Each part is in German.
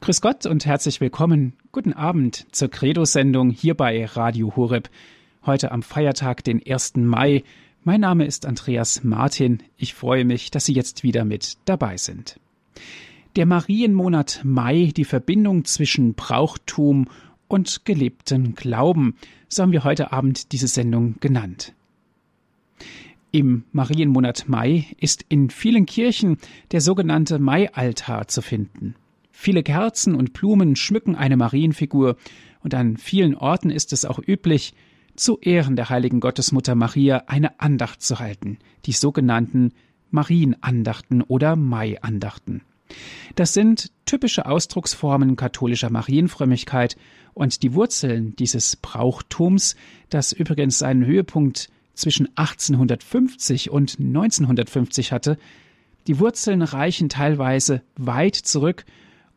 Grüß Gott und herzlich willkommen. Guten Abend zur Credo-Sendung hier bei Radio Horeb. Heute am Feiertag, den 1. Mai. Mein Name ist Andreas Martin. Ich freue mich, dass Sie jetzt wieder mit dabei sind. Der Marienmonat Mai, die Verbindung zwischen Brauchtum und gelebten Glauben, so haben wir heute Abend diese Sendung genannt. Im Marienmonat Mai ist in vielen Kirchen der sogenannte Maialtar zu finden. Viele Kerzen und Blumen schmücken eine Marienfigur, und an vielen Orten ist es auch üblich, zu Ehren der heiligen Gottesmutter Maria eine Andacht zu halten, die sogenannten Marienandachten oder Maiandachten. Das sind typische Ausdrucksformen katholischer Marienfrömmigkeit. Und die Wurzeln dieses Brauchtums, das übrigens seinen Höhepunkt zwischen 1850 und 1950 hatte, die Wurzeln reichen teilweise weit zurück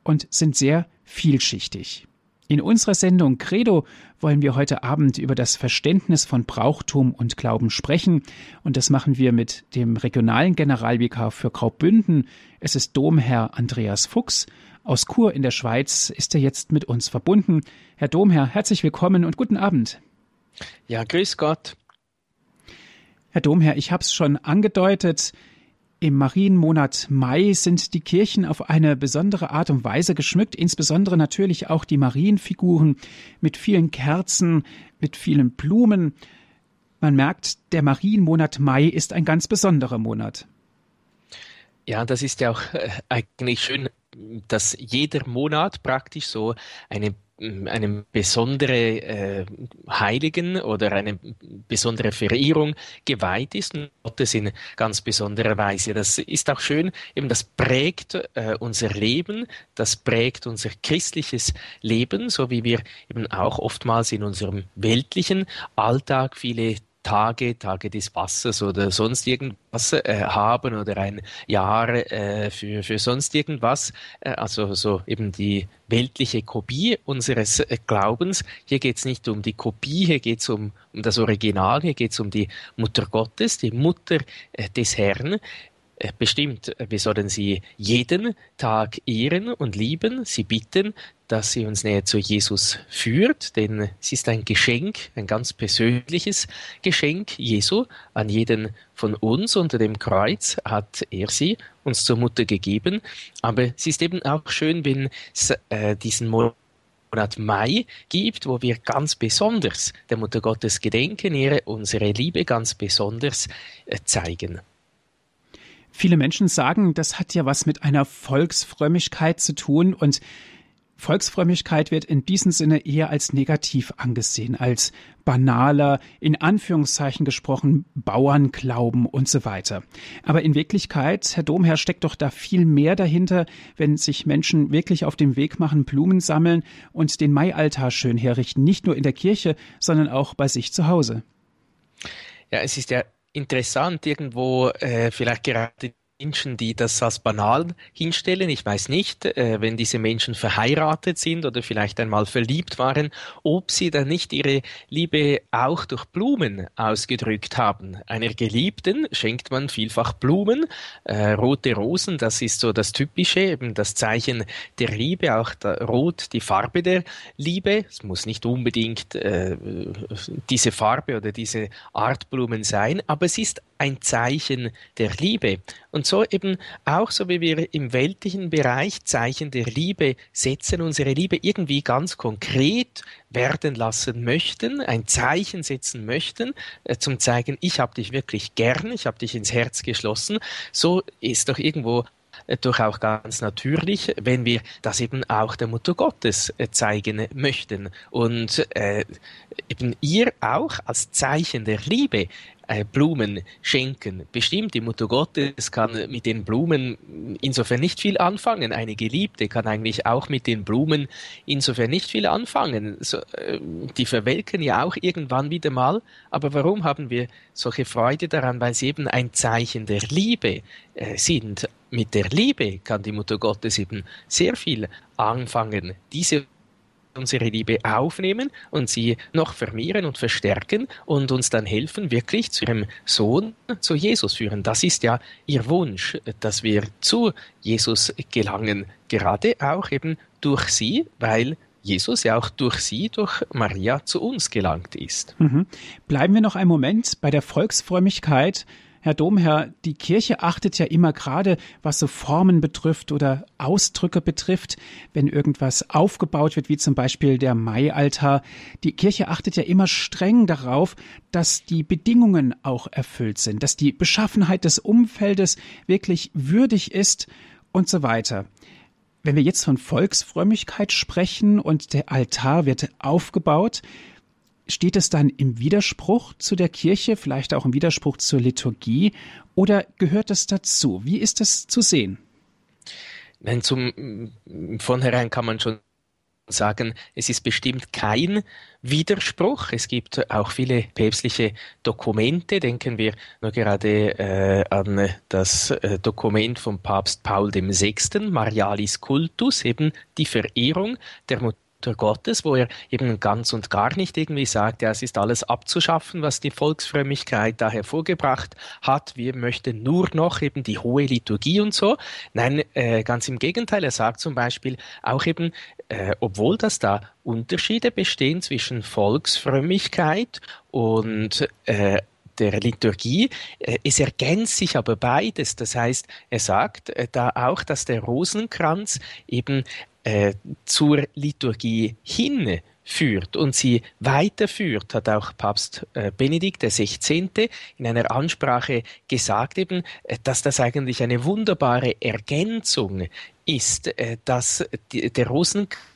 und sind sehr vielschichtig. In unserer Sendung Credo wollen wir heute Abend über das Verständnis von Brauchtum und Glauben sprechen. Und das machen wir mit dem regionalen Generalvikar für Graubünden. Es ist Domherr Andreas Fuchs. Aus Chur in der Schweiz ist er jetzt mit uns verbunden. Herr Domherr, herzlich willkommen und guten Abend. Ja, grüß Gott. Herr Domherr, ich habe es schon angedeutet. Im Marienmonat Mai sind die Kirchen auf eine besondere Art und Weise geschmückt, insbesondere natürlich auch die Marienfiguren mit vielen Kerzen, mit vielen Blumen. Man merkt, der Marienmonat Mai ist ein ganz besonderer Monat. Ja, das ist ja auch äh, eigentlich schön, dass jeder Monat praktisch so eine einem besondere äh, Heiligen oder eine besondere Verehrung geweiht ist und Gottes in ganz besonderer Weise. Das ist auch schön, eben das prägt äh, unser Leben, das prägt unser christliches Leben, so wie wir eben auch oftmals in unserem weltlichen Alltag viele Tage, Tage des Wassers oder sonst irgendwas äh, haben oder ein Jahr äh, für, für sonst irgendwas. Äh, also so eben die weltliche Kopie unseres äh, Glaubens. Hier geht es nicht um die Kopie, hier geht es um, um das Original, hier geht es um die Mutter Gottes, die Mutter äh, des Herrn, äh, bestimmt, wir sollen sie jeden Tag ehren und lieben, sie bitten, dass sie uns näher zu Jesus führt, denn sie ist ein Geschenk, ein ganz persönliches Geschenk Jesu an jeden von uns. Unter dem Kreuz hat er sie uns zur Mutter gegeben. Aber es ist eben auch schön, wenn es äh, diesen Monat Mai gibt, wo wir ganz besonders der Mutter Gottes gedenken, ihr unsere Liebe ganz besonders äh, zeigen. Viele Menschen sagen, das hat ja was mit einer Volksfrömmigkeit zu tun und Volksfrömmigkeit wird in diesem Sinne eher als negativ angesehen, als banaler, in Anführungszeichen gesprochen, Bauernglauben und so weiter. Aber in Wirklichkeit, Herr Domherr, steckt doch da viel mehr dahinter, wenn sich Menschen wirklich auf den Weg machen, Blumen sammeln und den Maialtar schön herrichten, nicht nur in der Kirche, sondern auch bei sich zu Hause. Ja, es ist ja interessant, irgendwo äh, vielleicht gerade Menschen, die das als banal hinstellen. Ich weiß nicht, äh, wenn diese Menschen verheiratet sind oder vielleicht einmal verliebt waren, ob sie dann nicht ihre Liebe auch durch Blumen ausgedrückt haben. Einer Geliebten schenkt man vielfach Blumen, äh, rote Rosen, das ist so das Typische, eben das Zeichen der Liebe, auch der Rot die Farbe der Liebe. Es muss nicht unbedingt äh, diese Farbe oder diese Art Blumen sein, aber es ist ein Zeichen der Liebe. Und so eben auch so wie wir im weltlichen Bereich Zeichen der Liebe setzen, unsere Liebe irgendwie ganz konkret werden lassen möchten, ein Zeichen setzen möchten, äh, zum zeigen, ich habe dich wirklich gern, ich habe dich ins Herz geschlossen, so ist doch irgendwo äh, doch auch ganz natürlich, wenn wir das eben auch der Mutter Gottes äh, zeigen möchten und äh, eben ihr auch als Zeichen der Liebe Blumen schenken. Bestimmt, die Mutter Gottes kann mit den Blumen insofern nicht viel anfangen. Eine Geliebte kann eigentlich auch mit den Blumen insofern nicht viel anfangen. So, äh, die verwelken ja auch irgendwann wieder mal. Aber warum haben wir solche Freude daran? Weil sie eben ein Zeichen der Liebe äh, sind. Mit der Liebe kann die Mutter Gottes eben sehr viel anfangen. Diese unsere Liebe aufnehmen und sie noch vermehren und verstärken und uns dann helfen, wirklich zu ihrem Sohn, zu Jesus führen. Das ist ja ihr Wunsch, dass wir zu Jesus gelangen, gerade auch eben durch sie, weil Jesus ja auch durch sie, durch Maria zu uns gelangt ist. Mhm. Bleiben wir noch einen Moment bei der Volksfrömmigkeit. Herr Domherr, die Kirche achtet ja immer gerade, was so Formen betrifft oder Ausdrücke betrifft, wenn irgendwas aufgebaut wird, wie zum Beispiel der Maialtar. Die Kirche achtet ja immer streng darauf, dass die Bedingungen auch erfüllt sind, dass die Beschaffenheit des Umfeldes wirklich würdig ist und so weiter. Wenn wir jetzt von Volksfrömmigkeit sprechen und der Altar wird aufgebaut, steht es dann im Widerspruch zu der Kirche, vielleicht auch im Widerspruch zur Liturgie oder gehört es dazu? Wie ist das zu sehen? Nein, zum vornherein kann man schon sagen, es ist bestimmt kein Widerspruch. Es gibt auch viele päpstliche Dokumente. Denken wir nur gerade äh, an das äh, Dokument von Papst Paul VI., Marialis Cultus, eben die Verehrung der Mutter Mutter Gottes, wo er eben ganz und gar nicht irgendwie sagt, ja, es ist alles abzuschaffen, was die Volksfrömmigkeit da hervorgebracht hat. Wir möchten nur noch eben die hohe Liturgie und so. Nein, äh, ganz im Gegenteil. Er sagt zum Beispiel auch eben, äh, obwohl das da Unterschiede bestehen zwischen Volksfrömmigkeit und äh, der Liturgie. Äh, es ergänzt sich aber beides. Das heißt, er sagt äh, da auch, dass der Rosenkranz eben äh, zur Liturgie hin führt und sie weiterführt, hat auch Papst äh, Benedikt XVI. in einer Ansprache gesagt eben, äh, dass das eigentlich eine wunderbare Ergänzung ist, äh, dass der Rosenkranz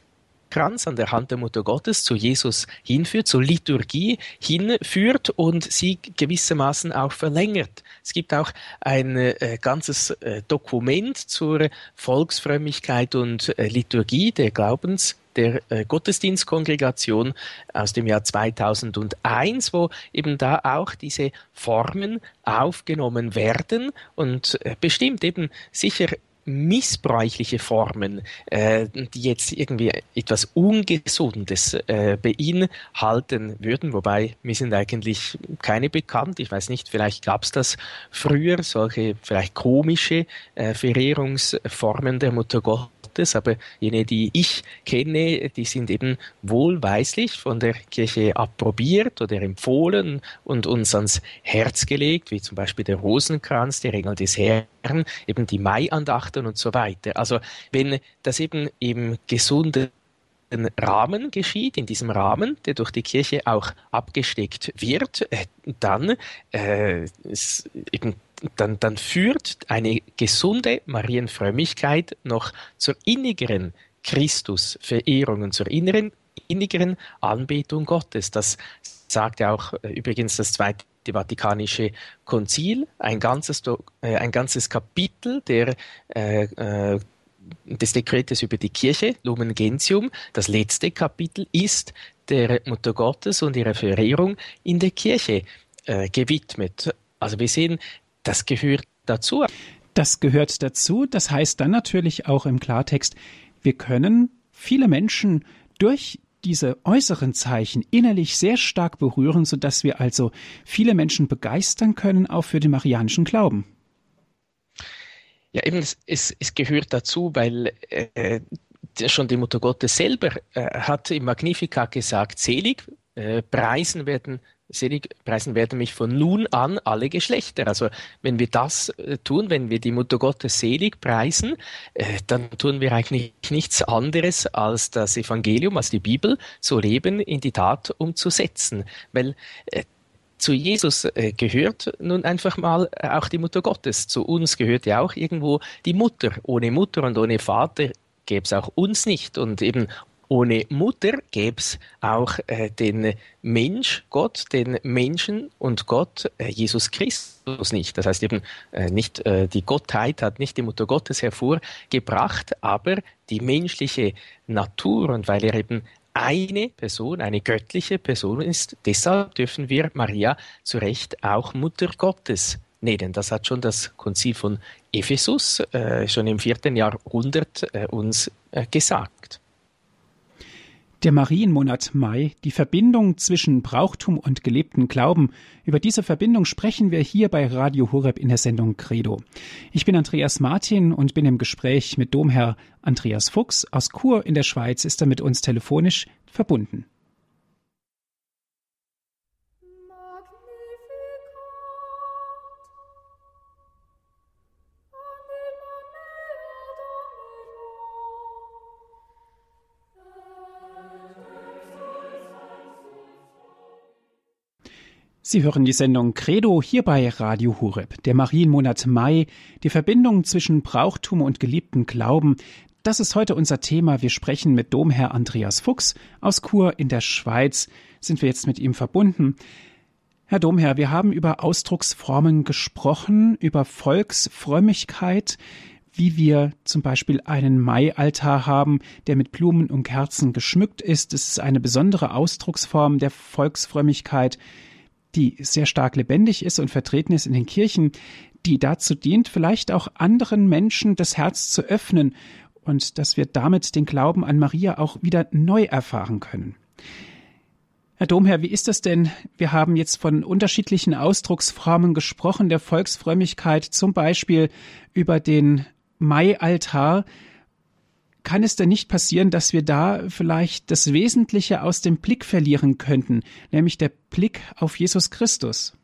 Kranz an der Hand der Mutter Gottes zu Jesus hinführt, zur Liturgie hinführt und sie gewissermaßen auch verlängert. Es gibt auch ein äh, ganzes äh, Dokument zur Volksfrömmigkeit und äh, Liturgie der Glaubens der äh, Gottesdienstkongregation aus dem Jahr 2001, wo eben da auch diese Formen aufgenommen werden und äh, bestimmt eben sicher missbräuchliche Formen, äh, die jetzt irgendwie etwas Ungesundes äh, beinhalten würden, wobei mir sind eigentlich keine bekannt. Ich weiß nicht, vielleicht gab es das früher, solche vielleicht komische äh, Verehrungsformen der Mutter Gottes Gottes, aber jene, die ich kenne, die sind eben wohlweislich von der Kirche approbiert oder empfohlen und uns ans Herz gelegt, wie zum Beispiel der Rosenkranz, die Regel des Herrn, eben die Maiandachten und so weiter. Also wenn das eben im gesunden Rahmen geschieht, in diesem Rahmen, der durch die Kirche auch abgesteckt wird, äh, dann äh, eben dann, dann führt eine gesunde Marienfrömmigkeit noch zur innigeren Christusverehrung und zur inneren, innigeren Anbetung Gottes. Das sagt ja auch äh, übrigens das Zweite Vatikanische Konzil, ein ganzes, äh, ein ganzes Kapitel der äh, äh, des Dekretes über die Kirche, Lumen Gentium, das letzte Kapitel ist der Mutter Gottes und ihrer Verehrung in der Kirche äh, gewidmet. Also wir sehen, das gehört dazu. Das gehört dazu. Das heißt dann natürlich auch im Klartext, wir können viele Menschen durch diese äußeren Zeichen innerlich sehr stark berühren, sodass wir also viele Menschen begeistern können, auch für den marianischen Glauben. Ja, eben, es, es, gehört dazu, weil äh, schon die Mutter Gottes selber äh, hat im Magnificat gesagt, selig, äh, Preisen werden selig preisen werden mich von nun an alle Geschlechter. Also wenn wir das äh, tun, wenn wir die Mutter Gottes selig preisen, äh, dann tun wir eigentlich nichts anderes als das Evangelium, als die Bibel, so Leben in die Tat umzusetzen. Weil äh, zu Jesus gehört nun einfach mal auch die Mutter Gottes. Zu uns gehört ja auch irgendwo die Mutter. Ohne Mutter und ohne Vater gäbe es auch uns nicht. Und eben ohne Mutter gäbe es auch äh, den Mensch, Gott, den Menschen und Gott, äh, Jesus Christus nicht. Das heißt eben äh, nicht äh, die Gottheit hat nicht die Mutter Gottes hervorgebracht, aber die menschliche Natur und weil er eben eine Person, eine göttliche Person ist, deshalb dürfen wir Maria zu Recht auch Mutter Gottes nennen. Das hat schon das Konzil von Ephesus äh, schon im vierten Jahrhundert äh, uns gesagt. Der Marienmonat Mai, die Verbindung zwischen Brauchtum und gelebten Glauben. Über diese Verbindung sprechen wir hier bei Radio Horeb in der Sendung Credo. Ich bin Andreas Martin und bin im Gespräch mit Domherr Andreas Fuchs aus Chur in der Schweiz, ist er mit uns telefonisch verbunden. Sie hören die Sendung Credo hier bei Radio Hureb. Der Marienmonat Mai, die Verbindung zwischen Brauchtum und geliebten Glauben, das ist heute unser Thema. Wir sprechen mit Domherr Andreas Fuchs aus Chur in der Schweiz. Sind wir jetzt mit ihm verbunden? Herr Domherr, wir haben über Ausdrucksformen gesprochen, über Volksfrömmigkeit, wie wir zum Beispiel einen Maialtar haben, der mit Blumen und Kerzen geschmückt ist. Es ist eine besondere Ausdrucksform der Volksfrömmigkeit die sehr stark lebendig ist und vertreten ist in den Kirchen, die dazu dient, vielleicht auch anderen Menschen das Herz zu öffnen und dass wir damit den Glauben an Maria auch wieder neu erfahren können. Herr Domherr, wie ist das denn? Wir haben jetzt von unterschiedlichen Ausdrucksformen gesprochen, der Volksfrömmigkeit, zum Beispiel über den Maialtar. Kann es denn nicht passieren, dass wir da vielleicht das Wesentliche aus dem Blick verlieren könnten, nämlich der Blick auf Jesus Christus?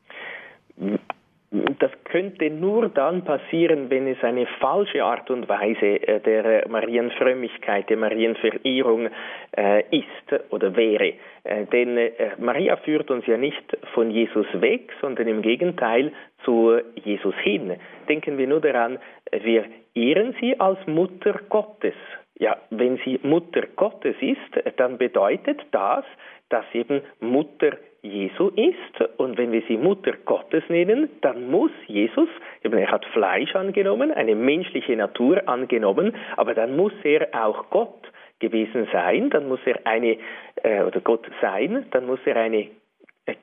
Das könnte nur dann passieren, wenn es eine falsche Art und Weise äh, der Marienfrömmigkeit, der Marienverehrung äh, ist oder wäre. Äh, denn Maria führt uns ja nicht von Jesus weg, sondern im Gegenteil zu Jesus hin. Denken wir nur daran, wir ehren sie als Mutter Gottes. Ja, wenn sie Mutter Gottes ist, dann bedeutet das, dass eben Mutter Jesu ist. Und wenn wir sie Mutter Gottes nennen, dann muss Jesus, eben er hat Fleisch angenommen, eine menschliche Natur angenommen, aber dann muss er auch Gott gewesen sein, dann muss er eine, äh, oder Gott sein, dann muss er eine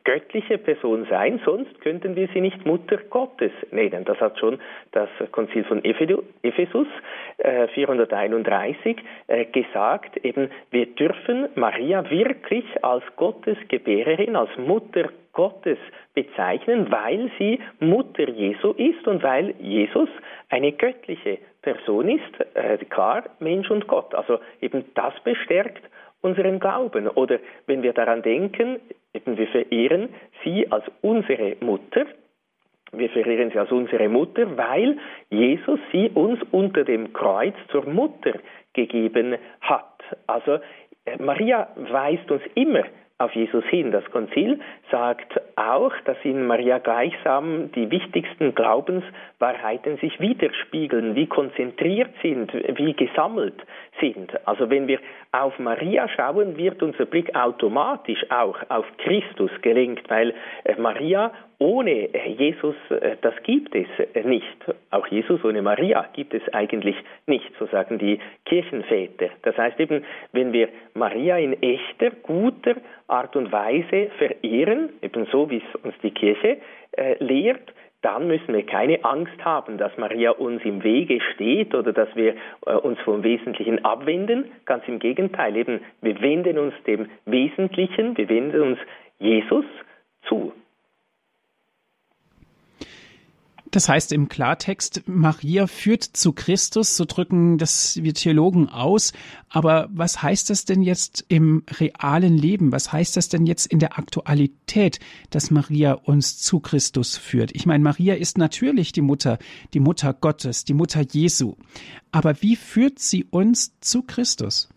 göttliche Person sein, sonst könnten wir sie nicht Mutter Gottes nennen. Das hat schon das Konzil von Ephesus äh, 431 äh, gesagt, eben wir dürfen Maria wirklich als Gottes Gebärerin, als Mutter Gottes bezeichnen, weil sie Mutter Jesu ist und weil Jesus eine göttliche Person ist, äh, klar Mensch und Gott. Also eben das bestärkt unseren Glauben. Oder wenn wir daran denken, wir verehren sie als unsere Mutter, wir verehren sie als unsere Mutter, weil Jesus sie uns unter dem Kreuz zur Mutter gegeben hat. Also äh, Maria weist uns immer auf Jesus hin. Das Konzil sagt auch, dass in Maria gleichsam die wichtigsten Glaubenswahrheiten sich widerspiegeln, wie konzentriert sind, wie gesammelt sind. Also wenn wir auf Maria schauen, wird unser Blick automatisch auch auf Christus gelenkt, weil Maria ohne Jesus, äh, das gibt es nicht. Auch Jesus ohne Maria gibt es eigentlich nicht, so sagen die Kirchenväter. Das heißt eben, wenn wir Maria in echter, guter Art und Weise verehren, eben so wie es uns die Kirche äh, lehrt, dann müssen wir keine Angst haben, dass Maria uns im Wege steht oder dass wir äh, uns vom Wesentlichen abwenden. Ganz im Gegenteil, eben, wir wenden uns dem Wesentlichen, wir wenden uns Jesus zu. Das heißt im Klartext, Maria führt zu Christus, so drücken das wir Theologen aus. Aber was heißt das denn jetzt im realen Leben? Was heißt das denn jetzt in der Aktualität, dass Maria uns zu Christus führt? Ich meine, Maria ist natürlich die Mutter, die Mutter Gottes, die Mutter Jesu. Aber wie führt sie uns zu Christus?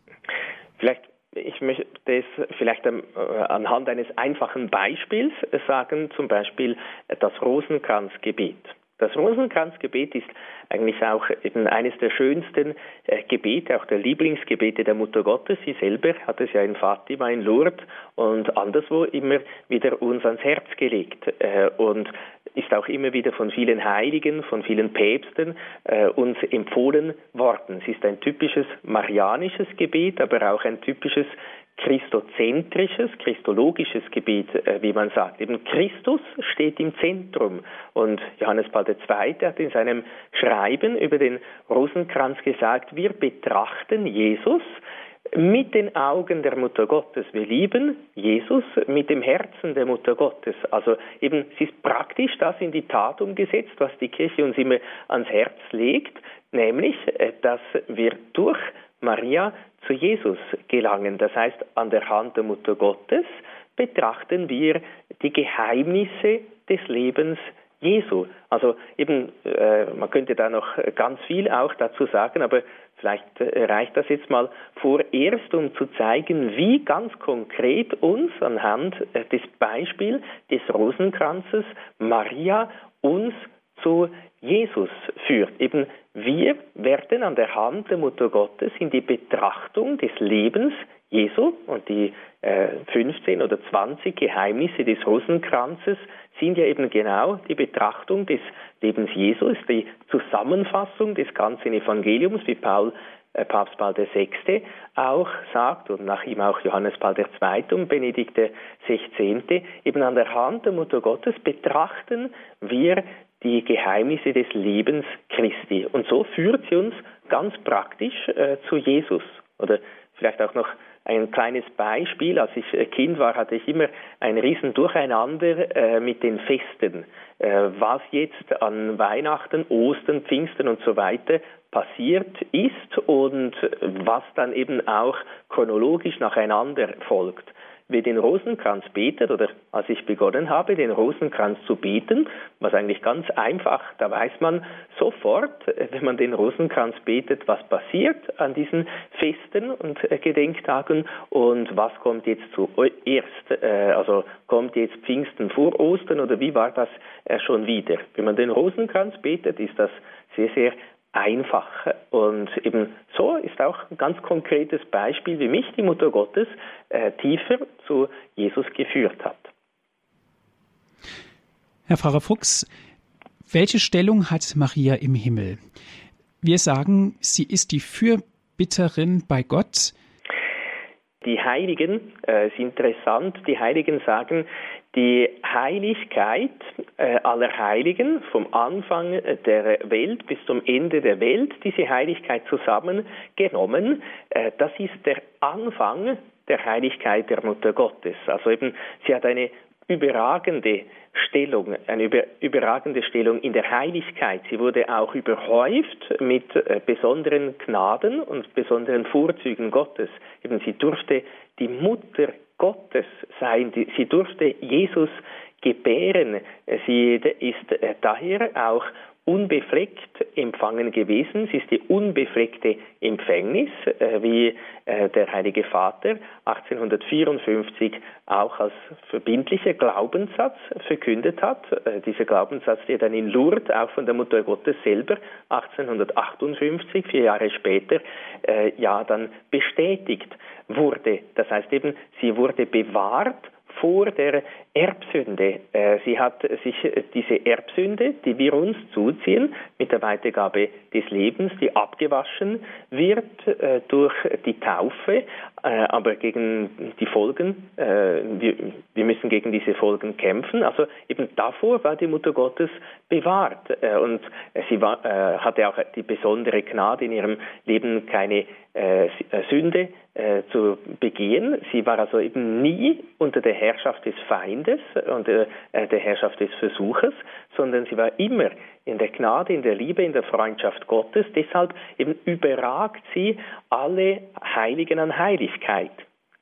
Vielleicht ich möchte es vielleicht ähm, anhand eines einfachen Beispiels sagen, zum Beispiel das Rosenkranzgebet. Das Rosenkranzgebet ist eigentlich auch eben eines der schönsten äh, Gebete, auch der Lieblingsgebete der Mutter Gottes. Sie selber hat es ja in Fatima, in Lourdes und anderswo immer wieder uns ans Herz gelegt äh, und ist auch immer wieder von vielen Heiligen, von vielen Päpsten äh, uns empfohlen worden. Es ist ein typisches marianisches Gebet, aber auch ein typisches christozentrisches, christologisches Gebet, äh, wie man sagt. Eben Christus steht im Zentrum. Und Johannes Paul II. hat in seinem Schreiben über den Rosenkranz gesagt, wir betrachten Jesus mit den Augen der Mutter Gottes. Wir lieben Jesus mit dem Herzen der Mutter Gottes. Also eben, es ist praktisch das in die Tat umgesetzt, was die Kirche uns immer ans Herz legt, nämlich, äh, dass wir durch Maria zu Jesus gelangen. Das heißt, an der Hand der Mutter Gottes betrachten wir die Geheimnisse des Lebens Jesu. Also eben, äh, man könnte da noch ganz viel auch dazu sagen, aber vielleicht äh, reicht das jetzt mal vorerst, um zu zeigen, wie ganz konkret uns anhand äh, des Beispiels des Rosenkranzes Maria uns zu Jesus führt. Eben wir werden an der Hand der Mutter Gottes in die Betrachtung des Lebens Jesu und die äh, 15 oder 20 Geheimnisse des Rosenkranzes sind ja eben genau die Betrachtung des Lebens Jesu, ist die Zusammenfassung des ganzen Evangeliums, wie Paul, äh, Papst Paul VI. auch sagt und nach ihm auch Johannes Paul II. und Benedikt XVI. Eben an der Hand der Mutter Gottes betrachten wir die Geheimnisse des Lebens Christi. Und so führt sie uns ganz praktisch äh, zu Jesus. Oder vielleicht auch noch ein kleines Beispiel. Als ich äh, Kind war, hatte ich immer ein riesen Durcheinander äh, mit den Festen. Äh, was jetzt an Weihnachten, Ostern, Pfingsten und so weiter passiert ist und was dann eben auch chronologisch nacheinander folgt wer den Rosenkranz betet oder als ich begonnen habe, den Rosenkranz zu beten, was eigentlich ganz einfach, da weiß man sofort, wenn man den Rosenkranz betet, was passiert an diesen Festen und äh, Gedenktagen und was kommt jetzt zuerst, äh, also kommt jetzt Pfingsten vor Ostern oder wie war das äh, schon wieder. Wenn man den Rosenkranz betet, ist das sehr, sehr einfach. Und eben so ist auch ein ganz konkretes Beispiel, wie mich die Mutter Gottes äh, tiefer zu Jesus geführt hat. Herr Pfarrer Fuchs, welche Stellung hat Maria im Himmel? Wir sagen, sie ist die Fürbitterin bei Gott. Die Heiligen, äh, ist interessant, die Heiligen sagen, die Heiligkeit äh, aller Heiligen vom Anfang der Welt bis zum Ende der Welt, diese Heiligkeit zusammengenommen, äh, das ist der Anfang der Heiligkeit der Mutter Gottes. Also eben, sie hat eine überragende Stellung, eine über, überragende Stellung in der Heiligkeit. Sie wurde auch überhäuft mit äh, besonderen Gnaden und besonderen Vorzügen Gottes. Eben sie durfte die Mutter Gottes sein. Sie durfte Jesus gebären. Sie ist daher auch unbefleckt empfangen gewesen. Sie ist die unbefleckte Empfängnis, äh, wie äh, der Heilige Vater 1854 auch als verbindlicher Glaubenssatz verkündet hat. Dieser Glaubenssatz, der dann in Lourdes auch von der Mutter Gottes selber 1858, vier Jahre später, ja dann bestätigt wurde. Das heißt eben, sie wurde bewahrt vor der Erbsünde. Äh, sie hat sich diese Erbsünde, die wir uns zuziehen, mit der Weitergabe des Lebens, die abgewaschen wird äh, durch die Taufe, äh, aber gegen die Folgen, wir müssen gegen diese Folgen kämpfen. Also eben davor war die Mutter Gottes bewahrt und sie hatte auch die besondere Gnade in ihrem Leben keine Sünde zu begehen. Sie war also eben nie unter der Herrschaft des Feindes und der Herrschaft des Versuches, sondern sie war immer in der Gnade, in der Liebe, in der Freundschaft Gottes. Deshalb eben überragt sie alle Heiligen an Heiligkeit.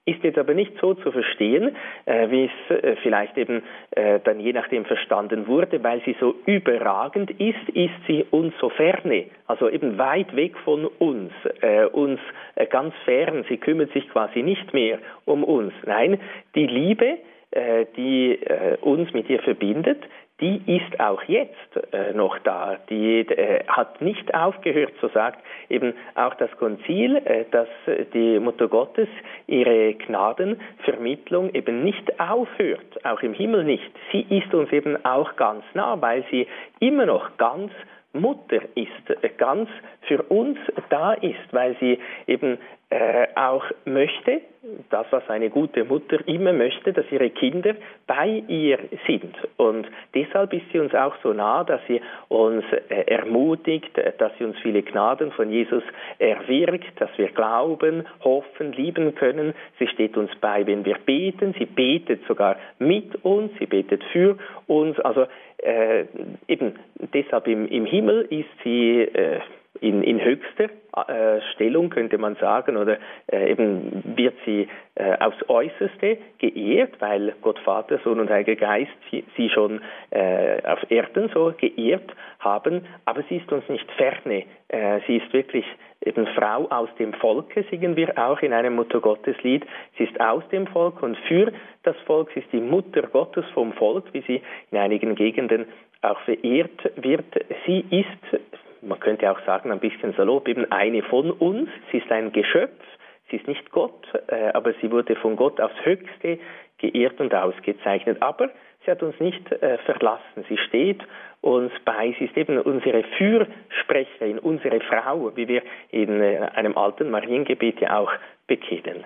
Ist jetzt aber nicht so zu verstehen, äh, wie es äh, vielleicht eben äh, dann je nachdem verstanden wurde, weil sie so überragend ist, ist sie uns so ferne, also eben weit weg von uns, äh, uns äh, ganz fern. Sie kümmert sich quasi nicht mehr um uns. Nein, die Liebe, äh, die uns mit ihr verbindet, die ist auch jetzt äh, noch da. Die äh, hat nicht aufgehört, so sagt eben auch das Konzil, äh, dass die Mutter Gottes ihre Gnadenvermittlung eben nicht aufhört, auch im Himmel nicht. Sie ist uns eben auch ganz nah, weil sie immer noch ganz Mutter ist, ganz für uns da ist, weil sie eben äh, auch möchte, das, was eine gute Mutter immer möchte, dass ihre Kinder bei ihr sind. Und deshalb ist sie uns auch so nah, dass sie uns äh, ermutigt, dass sie uns viele Gnaden von Jesus erwirkt, dass wir glauben, hoffen, lieben können. Sie steht uns bei, wenn wir beten. Sie betet sogar mit uns, sie betet für uns. Also äh, eben deshalb im, im Himmel ist sie äh, in, in höchster äh, Stellung, könnte man sagen, oder äh, eben wird sie äh, aufs Äußerste geehrt, weil Gott Vater, Sohn und Heiliger Geist sie, sie schon äh, auf Erden so geehrt haben, aber sie ist uns nicht ferne. Äh, sie ist wirklich eben Frau aus dem Volke, singen wir auch in einem Muttergotteslied. Sie ist aus dem Volk und für das Volk, sie ist die Mutter Gottes vom Volk, wie sie in einigen Gegenden auch verehrt wird. Sie ist man könnte auch sagen, ein bisschen salopp, eben eine von uns. Sie ist ein Geschöpf, sie ist nicht Gott, äh, aber sie wurde von Gott aufs Höchste geehrt und ausgezeichnet. Aber sie hat uns nicht äh, verlassen. Sie steht uns bei. Sie ist eben unsere Fürsprecherin, unsere Frau, wie wir in äh, einem alten Mariengebet ja auch bekennen.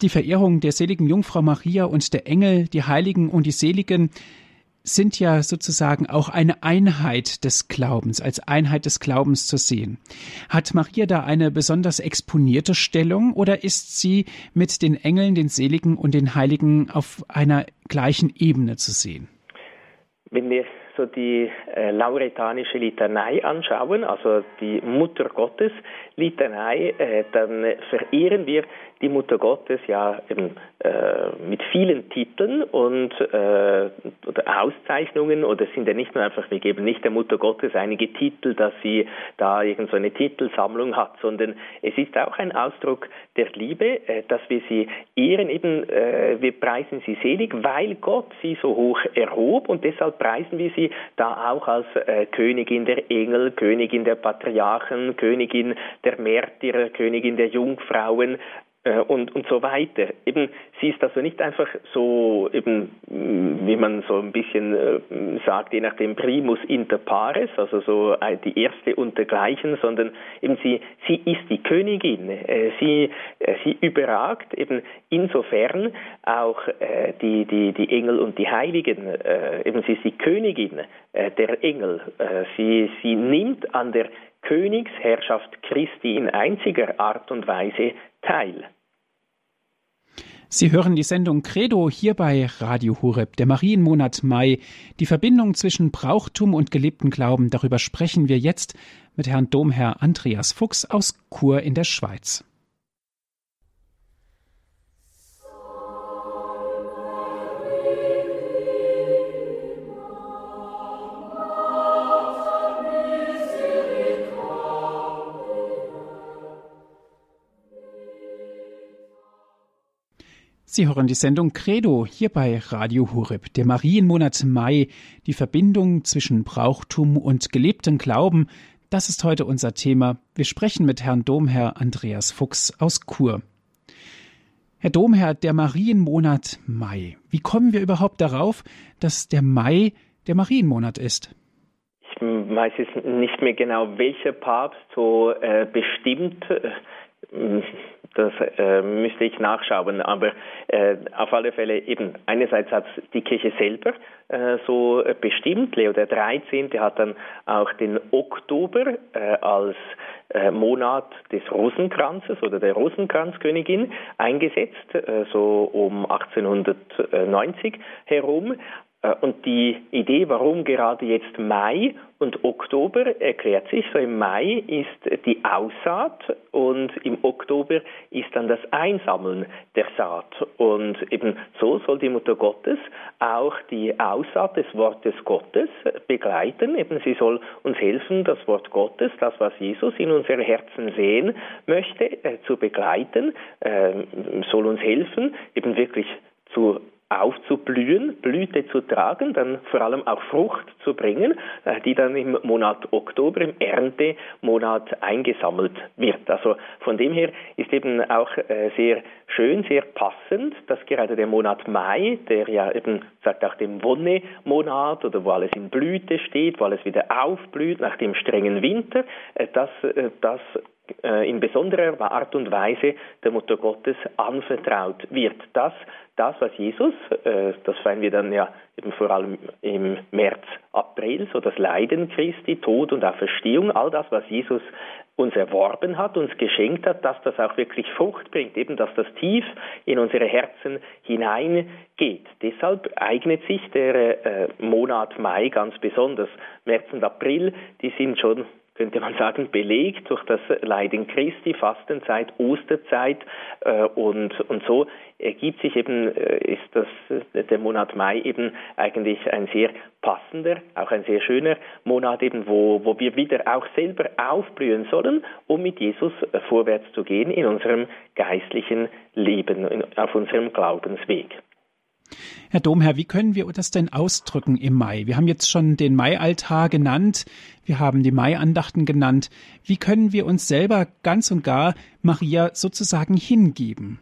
Die Verehrung der seligen Jungfrau Maria und der Engel, die Heiligen und die Seligen, sind ja sozusagen auch eine Einheit des Glaubens, als Einheit des Glaubens zu sehen. Hat Maria da eine besonders exponierte Stellung oder ist sie mit den Engeln, den Seligen und den Heiligen auf einer gleichen Ebene zu sehen? Wenn wir so die äh, lauretanische Litanei anschauen, also die Mutter Gottes Litanei, äh, dann verehren wir die Mutter Gottes ja eben äh, mit vielen Titeln und äh, oder Auszeichnungen oder sind ja nicht nur einfach, wir geben nicht der Mutter Gottes einige Titel, dass sie da irgend so Titelsammlung hat, sondern es ist auch ein Ausdruck der Liebe, äh, dass wir sie ehren, eben äh, wir preisen sie selig, weil Gott sie so hoch erhob und deshalb preisen wir sie da auch als äh, Königin der Engel, Königin der Patriarchen, Königin der Märtyrer, Königin der Jungfrauen, und, und so weiter. Eben, sie ist also nicht einfach so, eben, mm, wie man so ein bisschen äh, sagt, je nachdem primus inter pares, also so äh, die erste untergleichen, sondern eben sie, sie ist die Königin. Äh, sie, äh, sie überragt eben insofern auch äh, die, die, die Engel und die Heiligen. eben sie ist die Königin der Engel. sie, sie nimmt an der Königsherrschaft Christi in einziger Art und Weise teil. Sie hören die Sendung Credo hier bei Radio Horeb, der Marienmonat Mai. Die Verbindung zwischen Brauchtum und gelebten Glauben, darüber sprechen wir jetzt mit Herrn Domherr Andreas Fuchs aus Chur in der Schweiz. Sie hören die Sendung Credo hier bei Radio Horeb, der Marienmonat Mai, die Verbindung zwischen Brauchtum und gelebtem Glauben. Das ist heute unser Thema. Wir sprechen mit Herrn Domherr Andreas Fuchs aus Chur. Herr Domherr, der Marienmonat Mai. Wie kommen wir überhaupt darauf, dass der Mai der Marienmonat ist? Ich weiß jetzt nicht mehr genau, welcher Papst so äh, bestimmt äh, das äh, müsste ich nachschauen, aber äh, auf alle Fälle eben einerseits hat die Kirche selber äh, so bestimmt. Leo der 13. hat dann auch den Oktober äh, als äh, Monat des Rosenkranzes oder der Rosenkranzkönigin eingesetzt, äh, so um 1890 herum. Äh, und die Idee, warum gerade jetzt Mai und Oktober, erklärt sich. So im Mai ist die Aussaat und im Oktober ist dann das Einsammeln der Saat. Und eben so soll die Mutter Gottes auch die Aussaat des Wortes Gottes begleiten. Eben sie soll uns helfen, das Wort Gottes, das, was Jesus in unsere Herzen sehen möchte, äh, zu begleiten, äh, soll uns helfen, eben wirklich zu aufzublühen, Blüte zu tragen, dann vor allem auch Frucht zu bringen, äh, die dann im Monat Oktober, im Erntemonat eingesammelt wird. Also von dem her ist eben auch äh, sehr schön, sehr passend, dass gerade der Monat Mai, der ja eben sagt auch dem Wonnemonat oder wo alles in Blüte steht, wo alles wieder aufblüht nach dem strengen Winter, äh, dass das in besonderer Art und Weise der Mutter Gottes anvertraut wird. Das, das was Jesus, äh, das feiern wir dann ja eben vor allem im März, April, so das Leiden Christi, Tod und Auferstehung, all das, was Jesus uns erworben hat, uns geschenkt hat, dass das auch wirklich Frucht bringt, eben dass das tief in unsere Herzen hineingeht. Deshalb eignet sich der äh, Monat Mai ganz besonders. März und April, die sind schon könnte man sagen, belegt durch das Leiden Christi, Fastenzeit, Osterzeit äh, und, und so ergibt sich eben, äh, ist das, äh, der Monat Mai eben eigentlich ein sehr passender, auch ein sehr schöner Monat eben, wo, wo wir wieder auch selber aufblühen sollen, um mit Jesus vorwärts zu gehen in unserem geistlichen Leben, auf unserem Glaubensweg. Herr Domherr, wie können wir das denn ausdrücken im Mai? Wir haben jetzt schon den Maialtar genannt, wir haben die Maiandachten genannt. Wie können wir uns selber ganz und gar Maria sozusagen hingeben?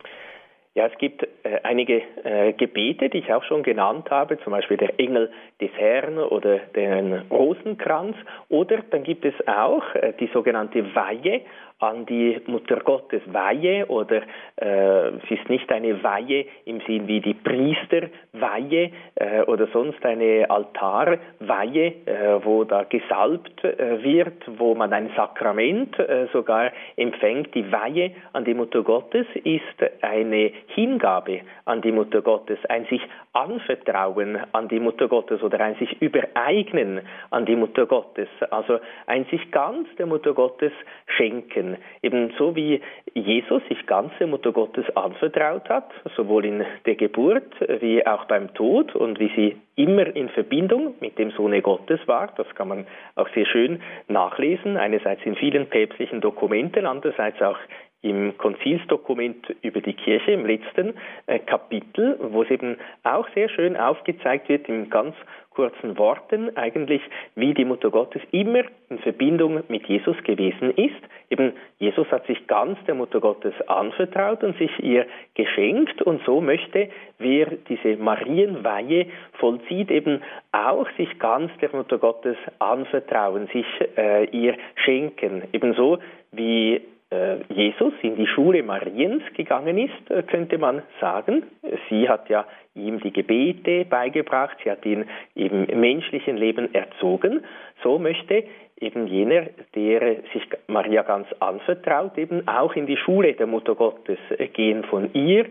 Ja, es gibt äh, einige äh, Gebete, die ich auch schon genannt habe, zum Beispiel der Engel des Herrn oder den Rosenkranz. Oder dann gibt es auch äh, die sogenannte Weihe an die Mutter Gottes Weihe oder äh, es ist nicht eine Weihe im Sinn wie die Priesterweihe äh, oder sonst eine Altarweihe, äh, wo da gesalbt äh, wird, wo man ein Sakrament äh, sogar empfängt. Die Weihe an die Mutter Gottes ist eine Hingabe an die Mutter Gottes, ein sich anvertrauen an die Mutter Gottes oder ein sich übereignen an die Mutter Gottes, also ein sich ganz der Mutter Gottes schenken. Leben. Ebenso wie Jesus sich ganz der Mutter Gottes anvertraut hat, sowohl in der Geburt wie auch beim Tod und wie sie immer in Verbindung mit dem Sohne Gottes war. Das kann man auch sehr schön nachlesen, einerseits in vielen päpstlichen Dokumenten, andererseits auch im Konzilsdokument über die Kirche im letzten äh, Kapitel, wo es eben auch sehr schön aufgezeigt wird im ganz kurzen Worten eigentlich, wie die Mutter Gottes immer in Verbindung mit Jesus gewesen ist. Eben Jesus hat sich ganz der Mutter Gottes anvertraut und sich ihr geschenkt und so möchte, wer diese Marienweihe vollzieht, eben auch sich ganz der Mutter Gottes anvertrauen, sich äh, ihr schenken. Ebenso wie Jesus in die Schule Mariens gegangen ist, äh, könnte man sagen. Sie hat ja ihm die Gebete beigebracht, sie hat ihn im menschlichen Leben erzogen. So möchte eben jener, der sich Maria ganz anvertraut, eben auch in die Schule der Mutter Gottes gehen, von ihr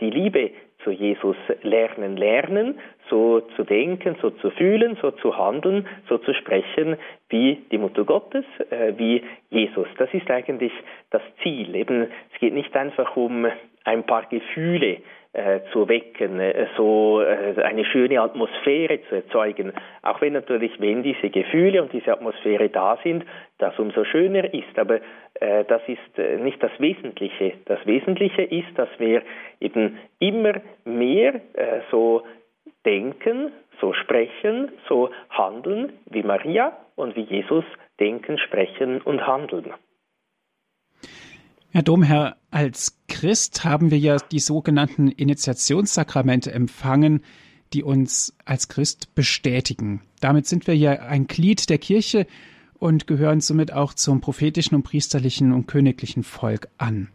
die Liebe zu Jesus lernen, lernen, so zu denken, so zu fühlen, so zu handeln, so zu sprechen wie die Mutter Gottes, äh, wie Jesus. Das ist eigentlich das Ziel. Eben, es geht nicht einfach um ein paar Gefühle, äh, zu wecken, äh, so äh, eine schöne Atmosphäre zu erzeugen. Auch wenn natürlich, wenn diese Gefühle und diese Atmosphäre da sind, das umso schöner ist. Aber äh, das ist äh, nicht das Wesentliche. Das Wesentliche ist, dass wir eben immer mehr so denken, so sprechen, so handeln wie Maria und wie Jesus denken, sprechen und handeln. Herr Domherr, als Christ haben wir ja die sogenannten Initiationssakramente empfangen, die uns als Christ bestätigen. Damit sind wir ja ein Glied der Kirche und gehören somit auch zum prophetischen und priesterlichen und königlichen Volk an.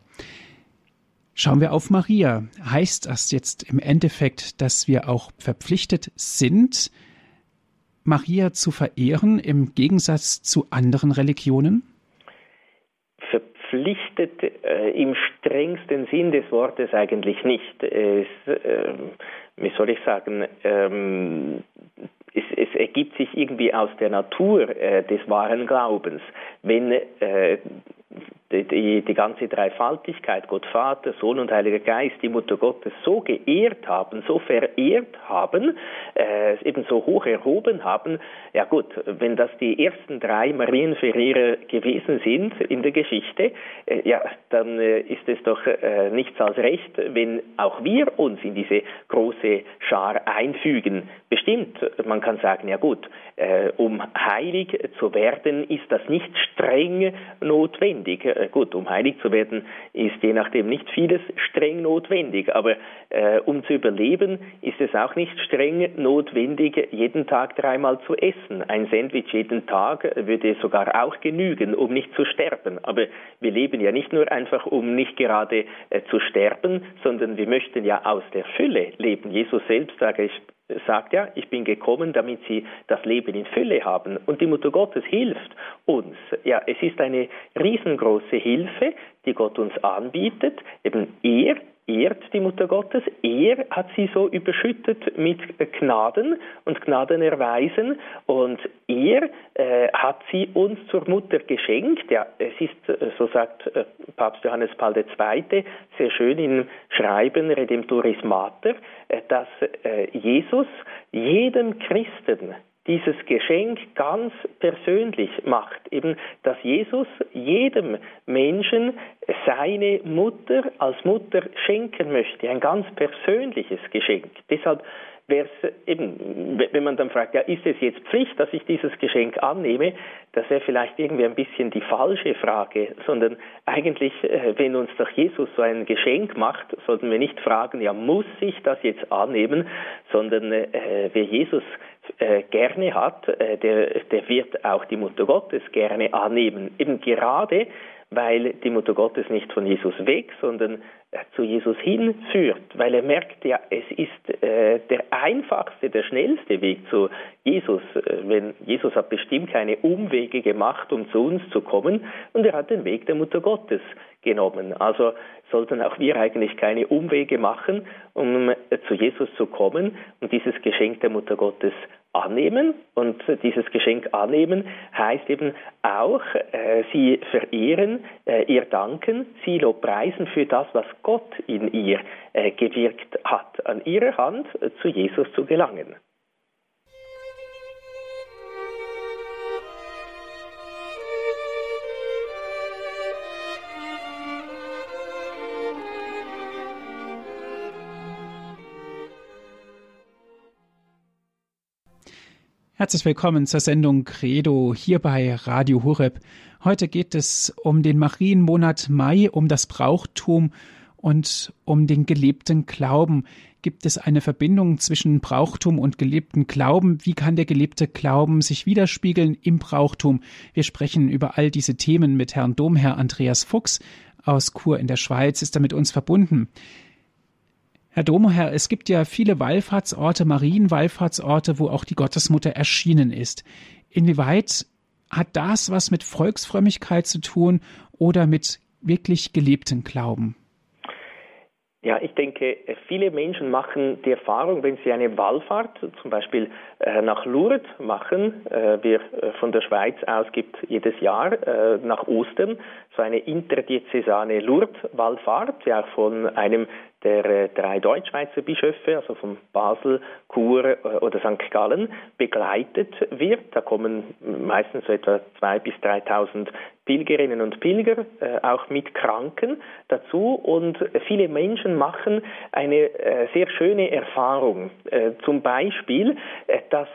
Schauen wir auf Maria. Heißt das jetzt im Endeffekt, dass wir auch verpflichtet sind, Maria zu verehren im Gegensatz zu anderen Religionen? verpflichtet äh, im strengsten Sinn des Wortes eigentlich nicht. Es, äh, wie soll ich sagen, ähm, es, es, ergibt sich irgendwie aus der Natur äh, des wahren Glaubens. Wenn äh, die, die, die, ganze Dreifaltigkeit, Gott Vater, Sohn und Heiliger Geist, die Mutter Gottes so geehrt haben, so verehrt haben, äh, eben so hoch erhoben haben, ja gut, wenn das die ersten drei Marienverehrer gewesen sind in der Geschichte, äh, ja, dann äh, ist es doch äh, nichts als recht, wenn auch wir uns in diese große Schar einfügen. Bestimmt, man kann sagen, ja gut, äh, um heilig zu werden, ist das nicht streng notwendig äh, gut, um heilig zu werden, ist je nachdem nicht vieles streng notwendig, aber äh, um zu überleben, ist es auch nicht streng notwendig, jeden Tag dreimal zu essen. Ein Sandwich jeden Tag würde sogar auch genügen, um nicht zu sterben. Aber wir leben ja nicht nur einfach, um nicht gerade äh, zu sterben, sondern wir möchten ja aus der Fülle leben. Jesus selbst sagt, sagt ja, ich bin gekommen, damit sie das Leben in Fülle haben. Und die Mutter Gottes hilft uns. Ja, es ist eine riesengroße Hilfe, die Gott uns anbietet. Eben er ehrt die Mutter Gottes. Er hat sie so überschüttet mit Gnaden und Gnadenerweisen und er äh, hat sie uns zur Mutter geschenkt. Ja, es ist, äh, so sagt äh, Papst Johannes Paul II. sehr schön im Schreiben Redemptoris Mater, äh, dass Jesus jedem Christen dieses Geschenk ganz persönlich macht. Eben, dass Jesus jedem Menschen seine Mutter als Mutter schenken möchte. Ein ganz persönliches Geschenk. Deshalb wäre es eben, wenn man dann fragt, ja, ist es jetzt Pflicht, dass ich dieses Geschenk annehme, das wäre vielleicht irgendwie ein bisschen die falsche Frage, sondern eigentlich, äh, wenn uns doch Jesus so ein Geschenk macht, sollten wir nicht fragen, ja, muss ich das jetzt annehmen, sondern äh, wer Jesus äh, gerne hat, äh, der, der wird auch die Mutter Gottes gerne annehmen. Eben gerade, weil die Mutter Gottes nicht von Jesus weg, sondern äh, zu Jesus hinführt, weil er merkt, ja, es ist äh, der einfachste, der schnellste Weg zu Jesus. Äh, wenn Jesus hat bestimmt keine Umwege gemacht, um zu uns zu kommen, und er hat den Weg der Mutter Gottes genommen. Also sollten auch wir eigentlich keine Umwege machen, um zu Jesus zu kommen und dieses Geschenk der Mutter Gottes annehmen. Und dieses Geschenk annehmen heißt eben auch, äh, sie verehren, äh, ihr danken, sie lobpreisen für das, was Gott in ihr äh, gewirkt hat, an ihrer Hand äh, zu Jesus zu gelangen. Herzlich willkommen zur Sendung Credo hier bei Radio Hureb. Heute geht es um den Marienmonat Mai, um das Brauchtum und um den gelebten Glauben. Gibt es eine Verbindung zwischen Brauchtum und gelebten Glauben? Wie kann der gelebte Glauben sich widerspiegeln im Brauchtum? Wir sprechen über all diese Themen mit Herrn Domherr Andreas Fuchs aus Chur in der Schweiz, ist er mit uns verbunden. Herr Domherr, es gibt ja viele Wallfahrtsorte, Marienwallfahrtsorte, wo auch die Gottesmutter erschienen ist. Inwieweit hat das was mit Volksfrömmigkeit zu tun oder mit wirklich gelebtem Glauben? Ja, ich denke, viele Menschen machen die Erfahrung, wenn sie eine Wallfahrt zum Beispiel äh, nach Lourdes machen, äh, wir äh, von der Schweiz aus gibt jedes Jahr nach Ostern so eine interdiözesane Lourdes-Wallfahrt, auch von einem der äh, drei Deutschschweizer Bischöfe, also von Basel, Chur äh, oder St. Gallen, begleitet wird. Da kommen meistens so etwa 2.000 bis 3.000 Pilgerinnen und Pilger, äh, auch mit Kranken dazu. Und viele Menschen machen eine sehr schöne Erfahrung. Zum Beispiel, dass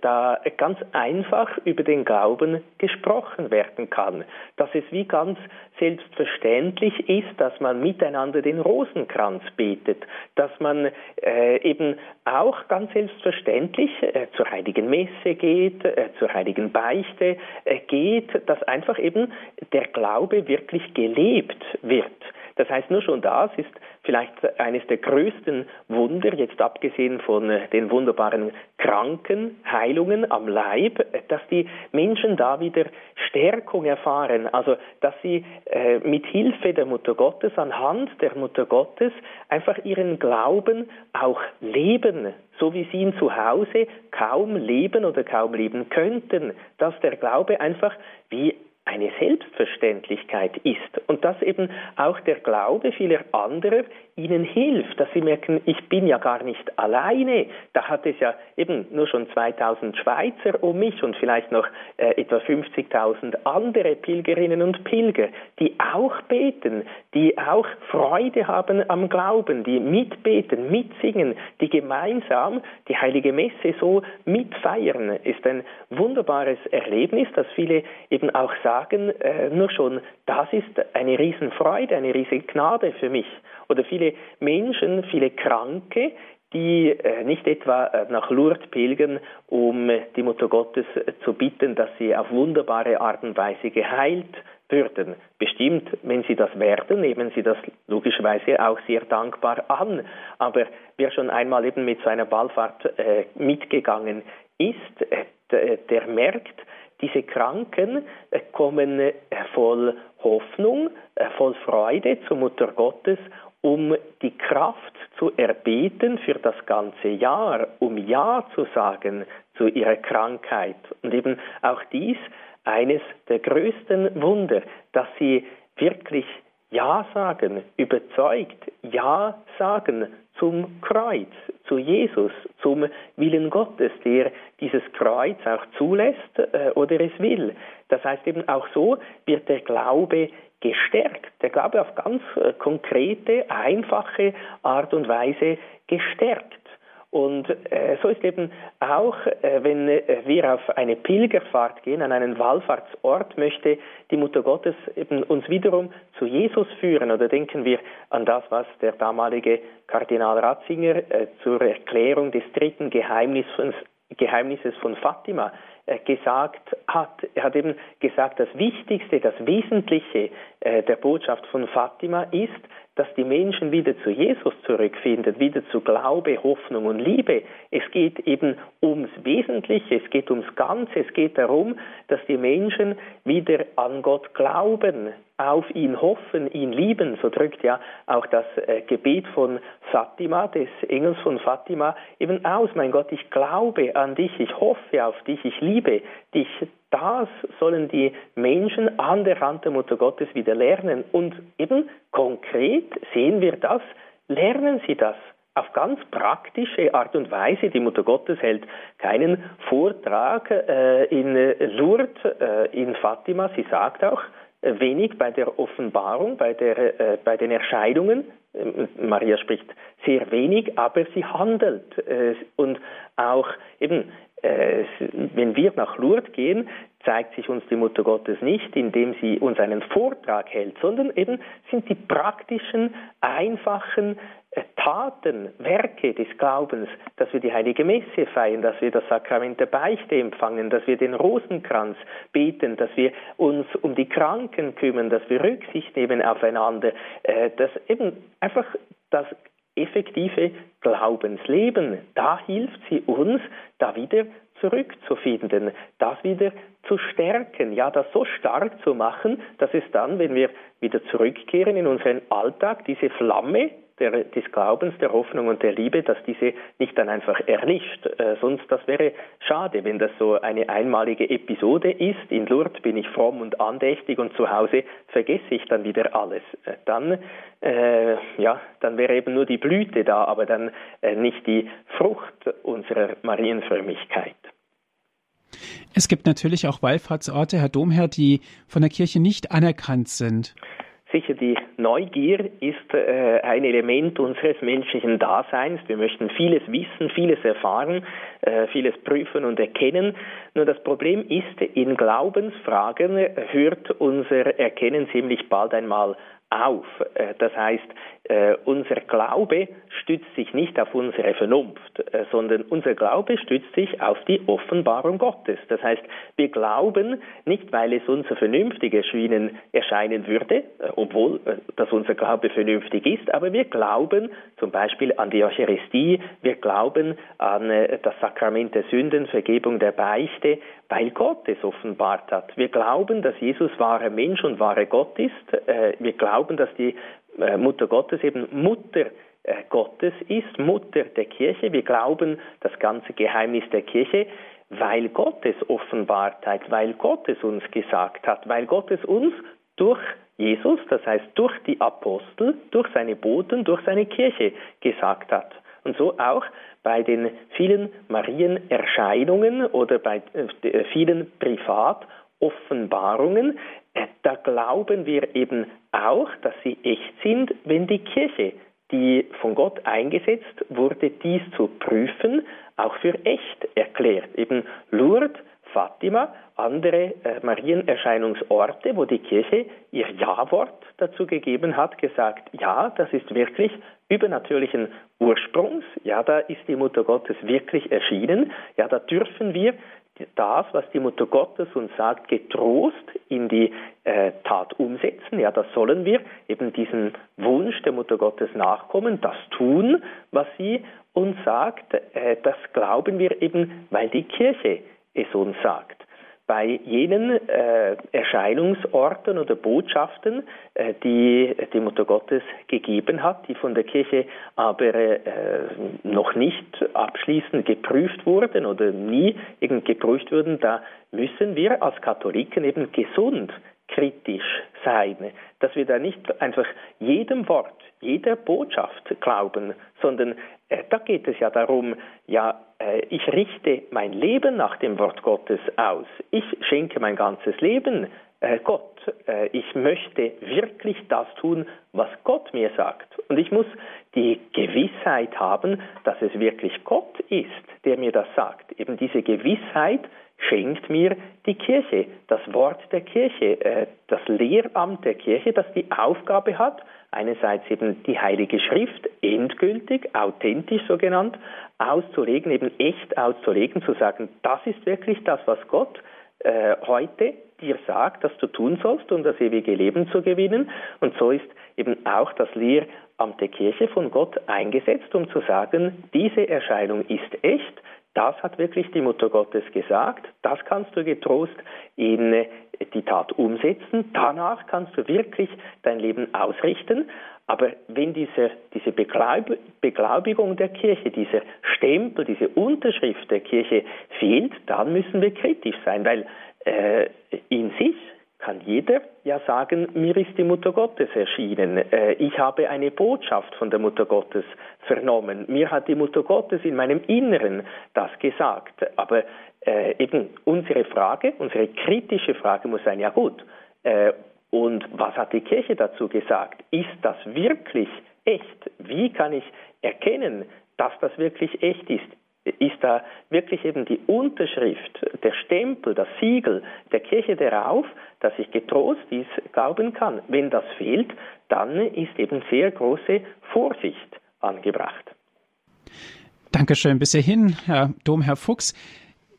da ganz einfach über den Glauben gesprochen werden kann. Dass es wie ganz selbstverständlich ist, dass man miteinander den Rosenkranz betet, dass man äh, eben auch ganz selbstverständlich äh, zur heiligen Messe geht, äh, zur heiligen Beichte äh, geht, dass einfach eben der Glaube wirklich gelebt wird. Das heißt, nur schon das ist vielleicht eines der größten Wunder, jetzt abgesehen von äh, den wunderbaren Krankenheilungen am Leib, äh, dass die Menschen da wieder Stärkung erfahren, also dass sie äh, mit Hilfe der Mutter Gottes, anhand der Mutter Gottes, einfach ihren Glauben auch leben, so wie sie ihn zu Hause kaum leben oder kaum leben könnten, dass der Glaube einfach wie eine Selbstverständlichkeit ist und dass eben auch der Glaube vieler anderer ihnen hilft, dass sie merken, ich bin ja gar nicht alleine. Da hat es ja eben nur schon 2000 Schweizer um mich und vielleicht noch äh, etwa 50.000 andere Pilgerinnen und Pilger, die auch beten, die auch Freude haben am Glauben, die mitbeten, mitsingen, die gemeinsam die heilige Messe so mitfeiern. Ist ein wunderbares Erlebnis, das viele eben auch sagen, sagen, äh, nur schon, das ist eine Riesenfreude, eine Riesengnade für mich. Oder viele Menschen, viele Kranke, die äh, nicht etwa äh, nach Lourdes pilgern, um die Mutter Gottes zu bitten, dass sie auf wunderbare Art und Weise geheilt würden. Bestimmt, wenn sie das werden, nehmen sie das logischerweise auch sehr dankbar an. Aber wer schon einmal eben mit so einer Ballfahrt äh, mitgegangen ist, äh, der merkt, diese Kranken äh, kommen äh, voll Hoffnung, äh, voll Freude zur Mutter Gottes um die Kraft zu erbeten für das ganze Jahr, um Ja zu sagen zu ihrer Krankheit. Und eben auch dies eines der größten Wunder, dass sie wirklich Ja sagen, überzeugt Ja sagen zum Kreuz, zu Jesus, zum Willen Gottes, der dieses Kreuz auch zulässt äh, oder es will. Das heißt eben auch so wird der Glaube gestärkt. Der Glaube auf ganz äh, konkrete, einfache Art und Weise gestärkt. Und äh, so ist eben auch, äh, wenn äh, wir auf eine Pilgerfahrt gehen, an einen Wallfahrtsort, möchte die Mutter Gottes eben uns wiederum zu Jesus führen. Oder denken wir an das, was der damalige Kardinal Ratzinger äh, zur Erklärung des dritten Geheimnisses, Geheimnisses von Fatima äh, gesagt hat. Er hat eben gesagt, das Wichtigste, das Wesentliche äh, der Botschaft von Fatima ist, dass die Menschen wieder zu Jesus zurückfinden, wieder zu Glaube, Hoffnung und Liebe. Es geht eben ums Wesentliche, es geht ums Ganze, es geht darum, dass die Menschen wieder an Gott glauben, auf ihn hoffen, ihn lieben. So drückt ja auch das äh, Gebet von Fatima, des Engels von Fatima, eben aus. Mein Gott, ich glaube an dich, ich hoffe auf dich, ich liebe dich. Das sollen die Menschen an der Hand der Mutter Gottes wieder lernen. Und eben konkret sehen wir das, lernen sie das auf ganz praktische Art und Weise. Die Mutter Gottes hält keinen Vortrag äh, in Lourdes, äh, in Fatima. Sie sagt auch wenig bei der Offenbarung, bei, der, äh, bei den Erscheinungen. Ähm, Maria spricht sehr wenig, aber sie handelt. Äh, und auch eben äh, wenn wir nach Lourdes gehen, zeigt sich uns die Mutter Gottes nicht, indem sie uns einen Vortrag hält, sondern eben sind die praktischen, einfachen Taten, Werke des Glaubens, dass wir die heilige Messe feiern, dass wir das Sakrament der Beichte empfangen, dass wir den Rosenkranz beten, dass wir uns um die Kranken kümmern, dass wir Rücksicht nehmen aufeinander, äh, dass eben einfach das effektive Glaubensleben. Da hilft sie uns, da wieder zurückzufinden, das wieder zu stärken, ja, das so stark zu machen, dass es dann, wenn wir wieder zurückkehren in unseren Alltag, diese Flamme, der, des Glaubens, der Hoffnung und der Liebe, dass diese nicht dann einfach erlischt. Äh, sonst, das wäre schade, wenn das so eine einmalige Episode ist. In Lourdes bin ich fromm und andächtig und zu Hause vergesse ich dann wieder alles. Äh, dann, äh, ja, dann wäre eben nur die Blüte da, aber dann äh, nicht die Frucht unserer Marienfrömmigkeit. Es gibt natürlich auch Wallfahrtsorte, Herr Domherr, die von der Kirche nicht anerkannt sind. Sicher, die Neugier ist äh, ein Element unseres menschlichen Daseins. Wir möchten vieles wissen, vieles erfahren, äh, vieles prüfen und erkennen. Nur das Problem ist, in Glaubensfragen hört unser Erkennen ziemlich bald einmal auf. Äh, das heißt, äh, unser Glaube stützt sich nicht auf unsere Vernunft, äh, sondern unser Glaube stützt sich auf die Offenbarung Gottes. Das heißt, wir glauben nicht, weil es uns vernünftig erscheinen, erscheinen würde, obwohl das unser Glaube vernünftig ist, aber wir glauben zum Beispiel an die Eucharistie, wir glauben an das Sakrament der Sündenvergebung der Beichte, weil Gott es offenbart hat. Wir glauben, dass Jesus wahrer Mensch und wahrer Gott ist. Wir glauben, dass die äh, Mutter Gottes eben Mutter äh, Gottes ist, Mutter der Kirche. Wir glauben das ganze Geheimnis der Kirche, weil Gott es offenbart hat, weil Gott es uns gesagt hat, weil Gott es uns durch Jesus, das heißt durch die Apostel, durch seine Boten, durch seine Kirche gesagt hat. Und so auch bei den vielen Marienerscheinungen oder bei äh, vielen Privatoffenbarungen äh, da glauben wir eben auch, dass sie echt sind, wenn die Kirche, die von Gott eingesetzt wurde, dies zu prüfen, auch für echt erklärt. Eben Lourdes, Fatima, andere äh, Marienerscheinungsorte, wo die Kirche ihr Ja-Wort dazu gegeben hat, gesagt, ja, das ist wirklich übernatürlichen Ursprungs, ja, da ist die Mutter Gottes wirklich erschienen, ja, da dürfen wir das, was die Mutter Gottes uns sagt, getrost in die äh, Tat umsetzen. Ja, das sollen wir eben diesen Wunsch der Mutter Gottes nachkommen, das tun, was sie uns sagt. Äh, das glauben wir eben, weil die Kirche es uns sagt. Bei jenen äh, Erscheinungsorten oder Botschaften, äh, die die Mutter Gottes gegeben hat, die von der Kirche aber äh, noch nicht abschließend geprüft wurden oder nie eben geprüft wurden, da müssen wir als Katholiken eben gesund kritisch sein, dass wir da nicht einfach jedem Wort, jeder Botschaft glauben, sondern äh, da geht es ja darum, ja, äh, ich richte mein Leben nach dem Wort Gottes aus. Ich schenke mein ganzes Leben äh, Gott. Äh, ich möchte wirklich das tun, was Gott mir sagt. Und ich muss die Gewissheit haben, dass es wirklich Gott ist, der mir das sagt. Eben diese Gewissheit schenkt mir die Kirche, das Wort der Kirche, äh, das Lehramt der Kirche, das die Aufgabe hat, einerseits eben die Heilige Schrift endgültig, authentisch so genannt, auszulegen, eben echt auszulegen, zu sagen, das ist wirklich das, was Gott äh, heute dir sagt, dass du tun sollst, um das ewige Leben zu gewinnen. Und so ist eben auch das Lehramt der Kirche von Gott eingesetzt, um zu sagen, diese Erscheinung ist echt, das hat wirklich die Mutter Gottes gesagt. Das kannst du getrost in äh, die Tat umsetzen. Danach kannst du wirklich dein Leben ausrichten. Aber wenn diese, diese Beglaub Beglaubigung der Kirche, dieser Stempel, diese Unterschrift der Kirche fehlt, dann müssen wir kritisch sein, weil äh, in sich kann jeder ja sagen, mir ist die Mutter Gottes erschienen, äh, ich habe eine Botschaft von der Mutter Gottes vernommen, mir hat die Mutter Gottes in meinem Inneren das gesagt. Aber äh, eben unsere Frage, unsere kritische Frage muss sein, ja gut, äh, und was hat die Kirche dazu gesagt? Ist das wirklich echt? Wie kann ich erkennen, dass das wirklich echt ist? Ist da wirklich eben die Unterschrift, der Stempel, das Siegel der Kirche darauf, dass ich getrost dies glauben kann. Wenn das fehlt, dann ist eben sehr große Vorsicht angebracht. Dankeschön bis hierhin, Herr Domherr Fuchs.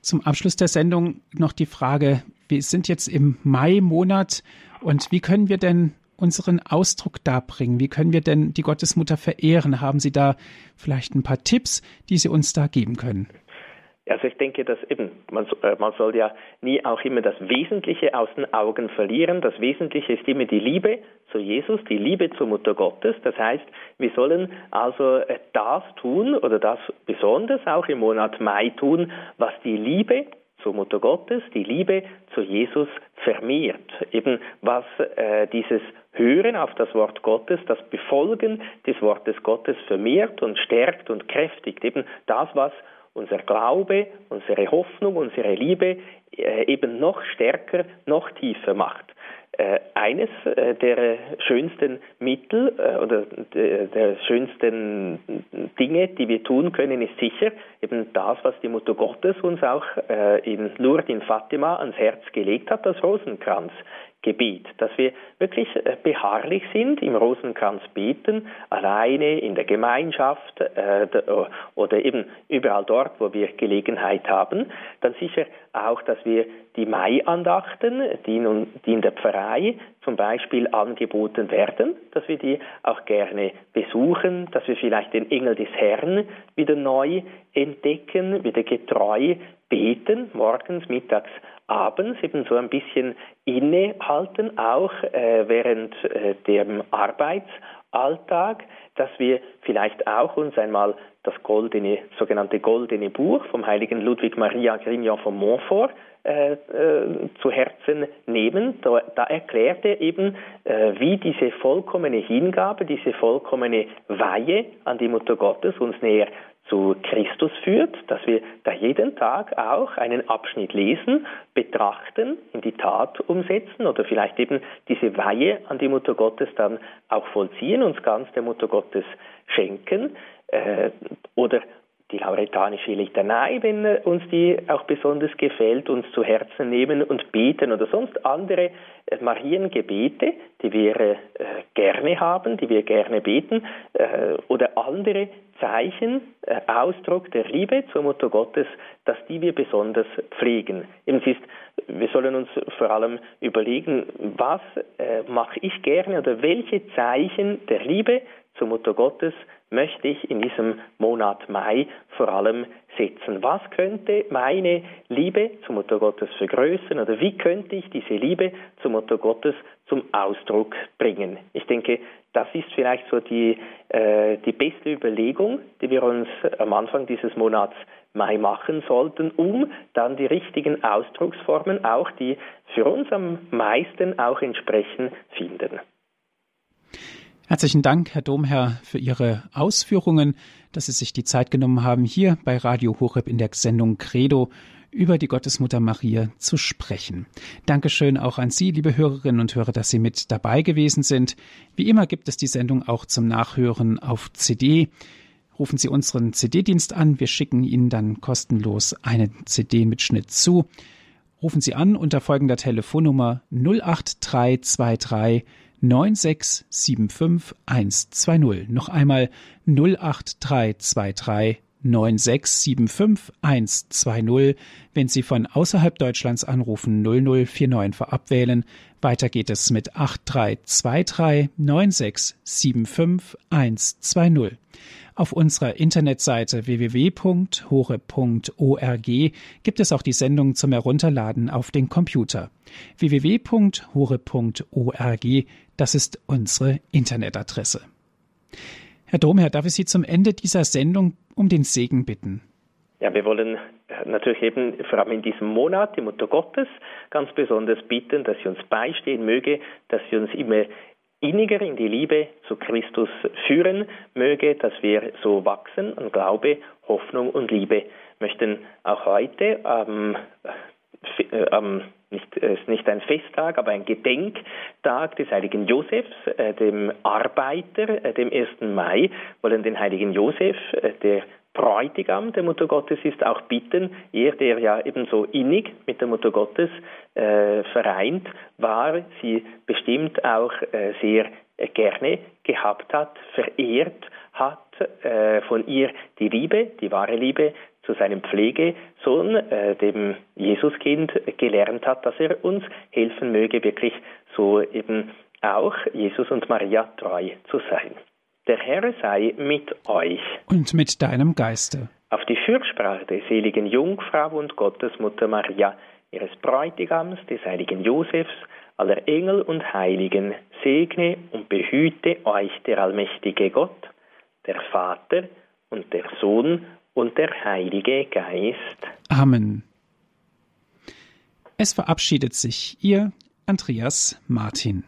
Zum Abschluss der Sendung noch die Frage, wir sind jetzt im Mai-Monat und wie können wir denn unseren Ausdruck darbringen? Wie können wir denn die Gottesmutter verehren? Haben Sie da vielleicht ein paar Tipps, die Sie uns da geben können? Also ich denke, dass eben, man, äh, man soll ja nie auch immer das Wesentliche aus den Augen verlieren. Das Wesentliche ist immer die Liebe zu Jesus, die Liebe zur Mutter Gottes. Das heißt, wir sollen also äh, das tun oder das besonders auch im Monat Mai tun, was die Liebe zur Mutter Gottes, die Liebe zu Jesus vermehrt. Eben was äh, dieses Hören auf das Wort Gottes, das Befolgen des Wortes Gottes vermehrt und stärkt und kräftigt. Eben das, was unser Glaube, unsere Hoffnung, unsere Liebe äh, eben noch stärker, noch tiefer macht. Äh, eines äh, der schönsten Mittel oder der schönsten Dinge, die wir tun können, ist sicher eben das, was die Mutter Gottes uns auch in Lourdes in Fatima ans Herz gelegt hat, das Rosenkranz. Gebet, dass wir wirklich äh, beharrlich sind, im Rosenkranz beten, alleine in der Gemeinschaft äh, oder eben überall dort, wo wir Gelegenheit haben. Dann sicher auch, dass wir die Maiandachten, die, nun, die in der Pfarrei zum Beispiel angeboten werden, dass wir die auch gerne besuchen, dass wir vielleicht den Engel des Herrn wieder neu entdecken, wieder getreu beten, morgens, mittags, abends eben so ein bisschen innehalten, auch äh, während äh, dem Arbeitsalltag, dass wir vielleicht auch uns einmal das goldene, sogenannte goldene Buch vom heiligen Ludwig Maria Grignon von Montfort äh, äh, zu Herzen nehmen. Da, da erklärt er eben, äh, wie diese vollkommene Hingabe, diese vollkommene Weihe an die Mutter Gottes uns näher zu Christus führt, dass wir da jeden Tag auch einen Abschnitt lesen, betrachten, in die Tat umsetzen oder vielleicht eben diese Weihe an die Mutter Gottes dann auch vollziehen, uns ganz der Mutter Gottes schenken äh, oder die lauretanische Litanei, wenn uns die auch besonders gefällt, uns zu Herzen nehmen und beten oder sonst andere äh, Mariengebete, die wir äh, gerne haben, die wir gerne beten äh, oder andere Zeichen, Ausdruck der Liebe zur Mutter Gottes, dass die wir besonders pflegen. Eben ist, wir sollen uns vor allem überlegen, was mache ich gerne oder welche Zeichen der Liebe zur Mutter Gottes möchte ich in diesem Monat Mai vor allem setzen. Was könnte meine Liebe zur Mutter Gottes vergrößern oder wie könnte ich diese Liebe zur Mutter Gottes zum Ausdruck bringen? Ich denke, das ist vielleicht so die, äh, die beste Überlegung, die wir uns am Anfang dieses Monats Mai machen sollten, um dann die richtigen Ausdrucksformen, auch die für uns am meisten auch entsprechen, finden. Herzlichen Dank, Herr Domherr, für Ihre Ausführungen, dass Sie sich die Zeit genommen haben, hier bei Radio Horeb in der Sendung Credo über die Gottesmutter Maria zu sprechen. Dankeschön auch an Sie, liebe Hörerinnen und Hörer, dass Sie mit dabei gewesen sind. Wie immer gibt es die Sendung auch zum Nachhören auf CD. Rufen Sie unseren CD-Dienst an. Wir schicken Ihnen dann kostenlos eine CD mit Schnitt zu. Rufen Sie an unter folgender Telefonnummer 08323 9675120. Noch einmal 08323 9675120. Wenn Sie von außerhalb Deutschlands anrufen, 0049 vorab wählen. Weiter geht es mit 8323 9675120. Auf unserer Internetseite www.hore.org gibt es auch die Sendung zum Herunterladen auf den Computer. www.hore.org, das ist unsere Internetadresse. Herr Domherr, darf ich Sie zum Ende dieser Sendung um den Segen bitten? Ja, wir wollen äh, natürlich eben vor allem in diesem Monat die Mutter Gottes ganz besonders bitten, dass sie uns beistehen möge, dass sie uns immer inniger in die Liebe zu Christus führen möge, dass wir so wachsen an Glaube, Hoffnung und Liebe. Möchten auch heute ähm, ähm, nicht, es ist nicht ein Festtag, aber ein Gedenktag des heiligen Josefs, äh, dem Arbeiter, äh, dem 1. Mai, wollen den heiligen Josef, äh, der Bräutigam der Mutter Gottes ist, auch bitten, er, der ja ebenso innig mit der Mutter Gottes äh, vereint war, sie bestimmt auch äh, sehr äh, gerne gehabt hat, verehrt hat, äh, von ihr die Liebe, die wahre Liebe zu seinem Pflegesohn, äh, dem Jesuskind, gelernt hat, dass er uns helfen möge, wirklich so eben auch Jesus und Maria treu zu sein. Der Herr sei mit euch. Und mit deinem Geiste. Auf die Fürsprache der seligen Jungfrau und Gottesmutter Maria, ihres Bräutigams, des heiligen Josefs, aller Engel und Heiligen, segne und behüte euch der allmächtige Gott, der Vater und der Sohn und der Heilige Geist. Amen. Es verabschiedet sich Ihr Andreas Martin.